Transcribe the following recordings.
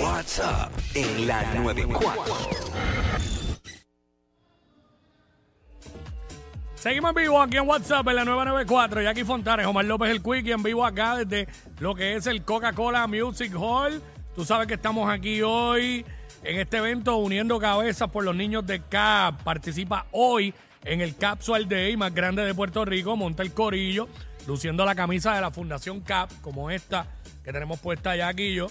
WhatsApp en la 94. Seguimos en vivo aquí en WhatsApp en la 994. Jackie Fontanes, Omar López el Quickie en vivo acá desde lo que es el Coca-Cola Music Hall. Tú sabes que estamos aquí hoy en este evento uniendo cabezas por los niños de CAP. Participa hoy en el Capsule Day más grande de Puerto Rico. Monta el corillo, luciendo la camisa de la Fundación CAP, como esta que tenemos puesta ya aquí yo.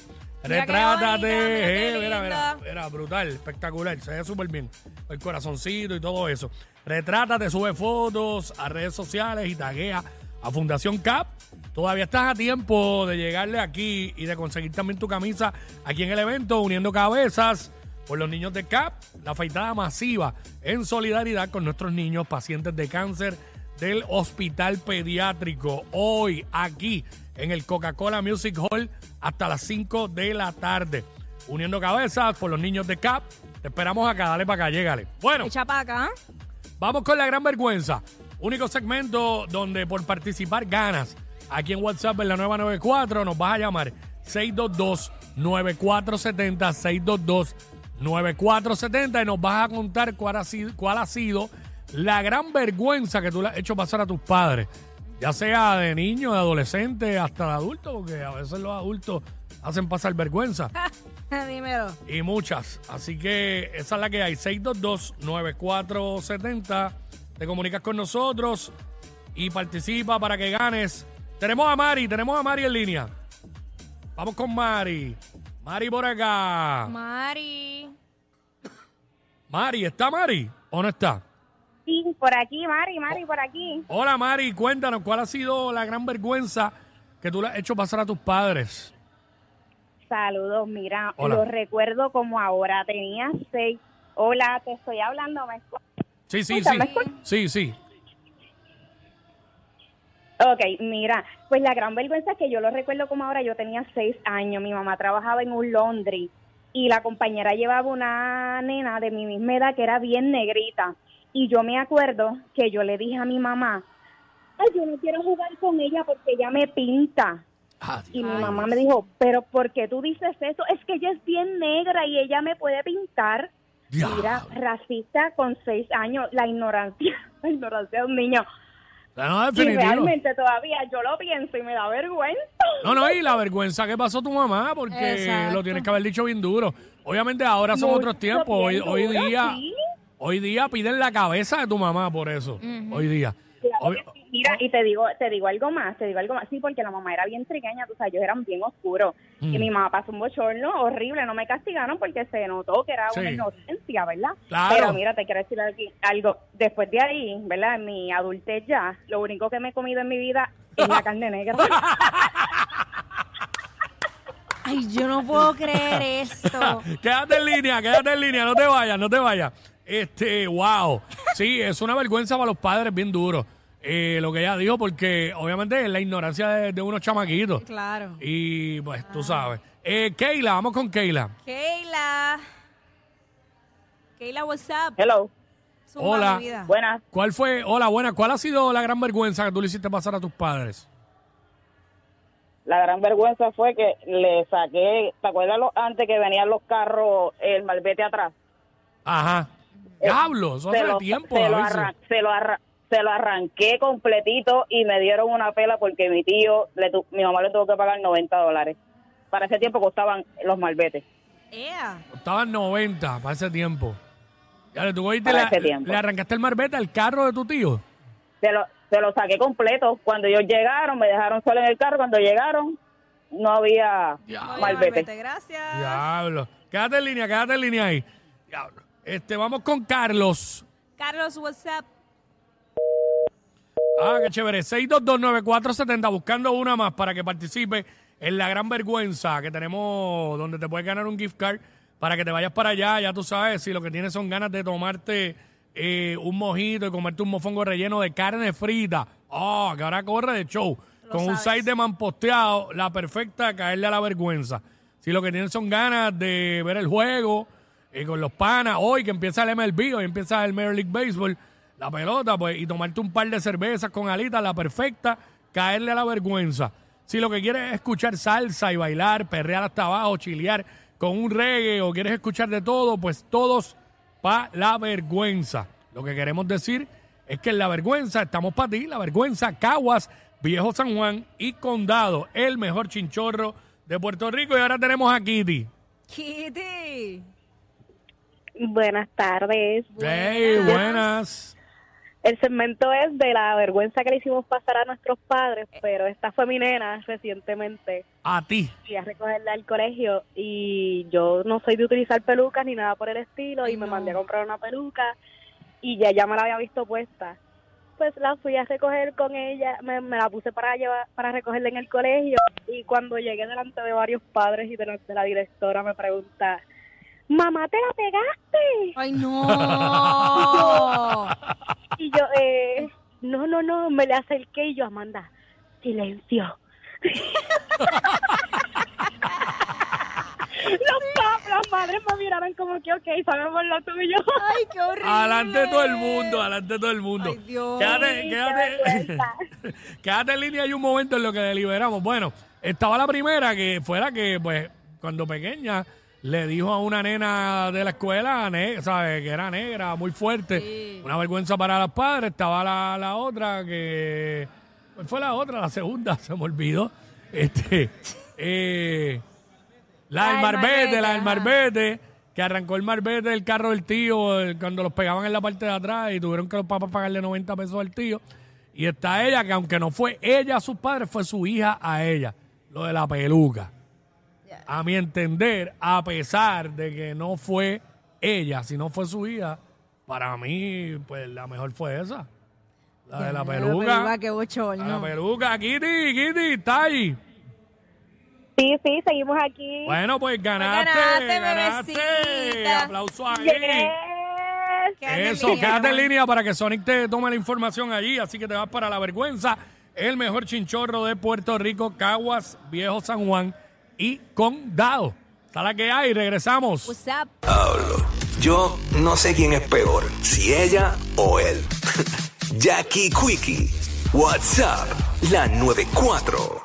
Mira qué Retrátate, bonita, mira qué eh, mira, mira, linda. mira, brutal, espectacular, se ve súper bien. El corazoncito y todo eso. Retrátate, sube fotos a redes sociales y taguea a Fundación CAP. Todavía estás a tiempo de llegarle aquí y de conseguir también tu camisa aquí en el evento, uniendo cabezas por los niños de CAP. La afeitada masiva en solidaridad con nuestros niños pacientes de cáncer del Hospital Pediátrico. Hoy, aquí, en el Coca-Cola Music Hall, hasta las 5 de la tarde. Uniendo cabezas por los niños de CAP. Te esperamos acá, dale para acá, llégale. Bueno, Echa para acá. vamos con la gran vergüenza. Único segmento donde por participar ganas. Aquí en WhatsApp en la nueva 94 nos vas a llamar 622-9470, 622-9470 y nos vas a contar cuál ha, sido, cuál ha sido la gran vergüenza que tú le has hecho pasar a tus padres. Ya sea de niño, de adolescente, hasta de adulto, porque a veces los adultos hacen pasar vergüenza Dímelo. y muchas. Así que esa es la que hay. 622-9470. Te comunicas con nosotros y participa para que ganes. Tenemos a Mari, tenemos a Mari en línea. Vamos con Mari. Mari por acá. Mari. Mari, ¿está Mari o no está? Por aquí, Mari, Mari, por aquí. Hola Mari, cuéntanos cuál ha sido la gran vergüenza que tú le has hecho pasar a tus padres. Saludos, mira, Hola. lo recuerdo como ahora, tenía seis. Hola, te estoy hablando, ¿me? Sí, sí, sí. Sí, sí. Ok, mira, pues la gran vergüenza es que yo lo recuerdo como ahora, yo tenía seis años, mi mamá trabajaba en un laundry y la compañera llevaba una nena de mi misma edad que era bien negrita y yo me acuerdo que yo le dije a mi mamá, ay, yo no quiero jugar con ella porque ella me pinta. Ah, Y mi mamá me dijo, pero ¿por qué tú dices eso? Es que ella es bien negra y ella me puede pintar. Mira, racista con seis años, la ignorancia, la ignorancia de un niño. No, Y definitivo. realmente todavía yo lo pienso y me da vergüenza. No, no, y la vergüenza que pasó tu mamá, porque Exacto. lo tienes que haber dicho bien duro. Obviamente ahora son Mucho, otros tiempos. Hoy, hoy día, sí. Hoy día piden la cabeza de tu mamá por eso. Hoy día. Claro sí. Mira, y te digo, te digo algo más, te digo algo más. Sí, porque la mamá era bien trigueña, tú sabes, ellos eran bien oscuros. Mm. Y mi mamá pasó un bochorno horrible, no me castigaron porque se notó que era Sí. una inocencia, ¿verdad? Claro. Pero mira, te quiero decir aquí algo. Después de ahí, ¿verdad? En mi adultez ya, lo único que me he comido en mi vida es la carne negra. Ay, yo no puedo creer esto. quédate en línea, quédate en línea, no te vayas, no te vayas. Este, wow. Sí, es una vergüenza para los padres bien duro. Eh, lo que ella dijo, porque obviamente es la ignorancia de, de unos chamaquitos. Claro. Y pues tú sabes. Eh, Keila, vamos con Keila. Keila. Keila, what's up? Hello, Zumba, Hola. vida. buenas. ¿Cuál fue, hola, buena, cuál ha sido la gran vergüenza que tú le hiciste pasar a tus padres? La gran vergüenza fue que le saqué, ¿te acuerdas lo- antes que venían los carros, el malvete atrás? Ajá. Diablo, eso hace lo, tiempo. se, lo arran- se, lo arra- se lo arranqué completito y me dieron una pela porque mi tío, le tu- mi mamá le tuvo que pagar 90 dólares. Para ese tiempo costaban los malvetes. Ea. Estaban 90 para ese tiempo. Ya le tuvo Para ese tiempo. le arrancaste el marbete al carro de tu tío. Se lo, se lo saqué completo. Cuando ellos llegaron, me dejaron solo en el carro. Cuando llegaron, no había Diablo. malvete. Diablo. Quédate en línea, quédate en línea ahí. Diablo. Este, vamos con Carlos. Carlos, what's up? Ah, qué chévere. 6229470, buscando una más para que participe en la gran vergüenza que tenemos, donde te puedes ganar un gift card para que te vayas para allá. Ya tú sabes, si lo que tienes son ganas de tomarte eh, un mojito y comerte un mofongo relleno de carne frita. Oh, que ahora corre de show. Lo Con un side de manposteado, la perfecta, caerle a la vergüenza. Si lo que tienes son ganas de ver el juego eh, con los panas, hoy que empieza el MLB, hoy empieza el Major League Baseball, la pelota, pues, y tomarte un par de cervezas con alitas, la perfecta, caerle a la vergüenza. Si lo que quieres es escuchar salsa y bailar, perrear hasta abajo, chilear con un reggae o quieres escuchar de todo, pues todos pa' la vergüenza. Lo que queremos decir es que en la vergüenza estamos para ti, la vergüenza, Caguas, Viejo San Juan y Condado, el mejor chinchorro de Puerto Rico. Y ahora tenemos a Kitty. Kitty. Buenas tardes. Hey, buenas. El segmento es de la vergüenza que le hicimos pasar a nuestros padres, pero esta fue mi nena recientemente. A ti. Fui a recogerla al colegio y yo no soy de utilizar pelucas ni nada por el estilo y me mandé a comprar una peluca y ya, ya me la había visto puesta. Pues la fui a recoger con ella, me, me la puse para llevar, para recogerla en el colegio y cuando llegué delante de varios padres y delante de la directora me pregunta, mamá, ¿te la pegaste? Ay, no. Y yo, eh, no, no, no, me le acerqué y yo, Amanda, silencio. Los pa- las madres me miraron como que, ok, sabemos lo tuyo. Ay, qué horrible. Adelante todo el mundo, adelante todo el mundo. Ay, Dios. Quédate, Sí, quédate, quédate en línea hay un momento en lo que deliberamos. Bueno, estaba la primera que fuera que, pues, cuando pequeña le dijo a una nena de la escuela, ne- ¿sabe? Que era negra, muy fuerte. Sí. Una vergüenza para los padres. Estaba la, la otra que... ¿Cuál fue la otra? La segunda, se me olvidó. Este... eh, la La del marbete, la del marbete, que arrancó el marbete del carro del tío cuando los pegaban en la parte de atrás y tuvieron que los papás pagarle 90 pesos al tío. Y está ella, que aunque no fue ella a sus padres, fue su hija a ella. Lo de la peluca. A mi entender, a pesar de que no fue ella, sino fue su hija, para mí, pues la mejor fue esa. La de la peluca. Qué La peluca, Kitty, Kitty, está ahí. Sí, sí, seguimos aquí. Bueno, pues ganaste, ganaste, ganaste. bebecita. Aplauso ahí. Yes. Quédate en Eso, línea. quédate en línea para que Sonic te tome la información allí, así que te vas para la vergüenza. El mejor chinchorro de Puerto Rico, Caguas, Viejo San Juan y Condado. Está la que hay, regresamos. What's up? Pablo. Yo no sé quién es peor, si ella o él. Jackie Quickie. WhatsApp. La 94.